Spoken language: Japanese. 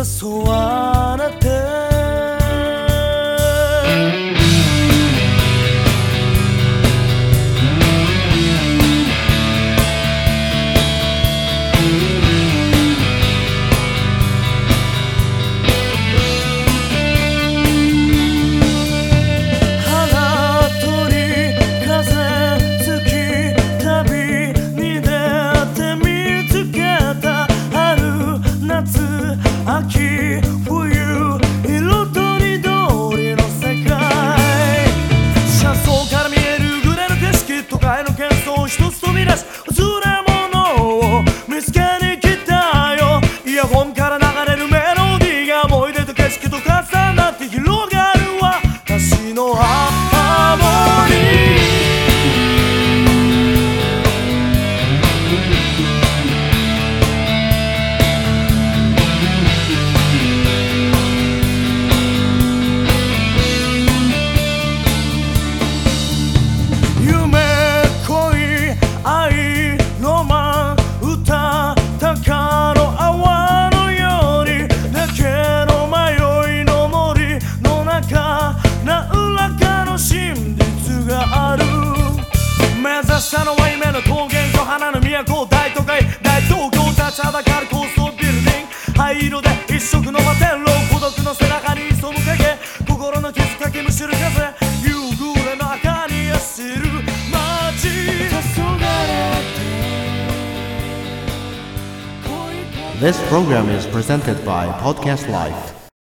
So sesuatu 一目指したのは夢の高原所花の都大都会大東京立ちはだかる高層ビルディング。灰色で一色の摩天楼孤独の背中に潜む影心の傷かきむしる風。夕暮れの赤に走る街。This program is presented by Podcast Life.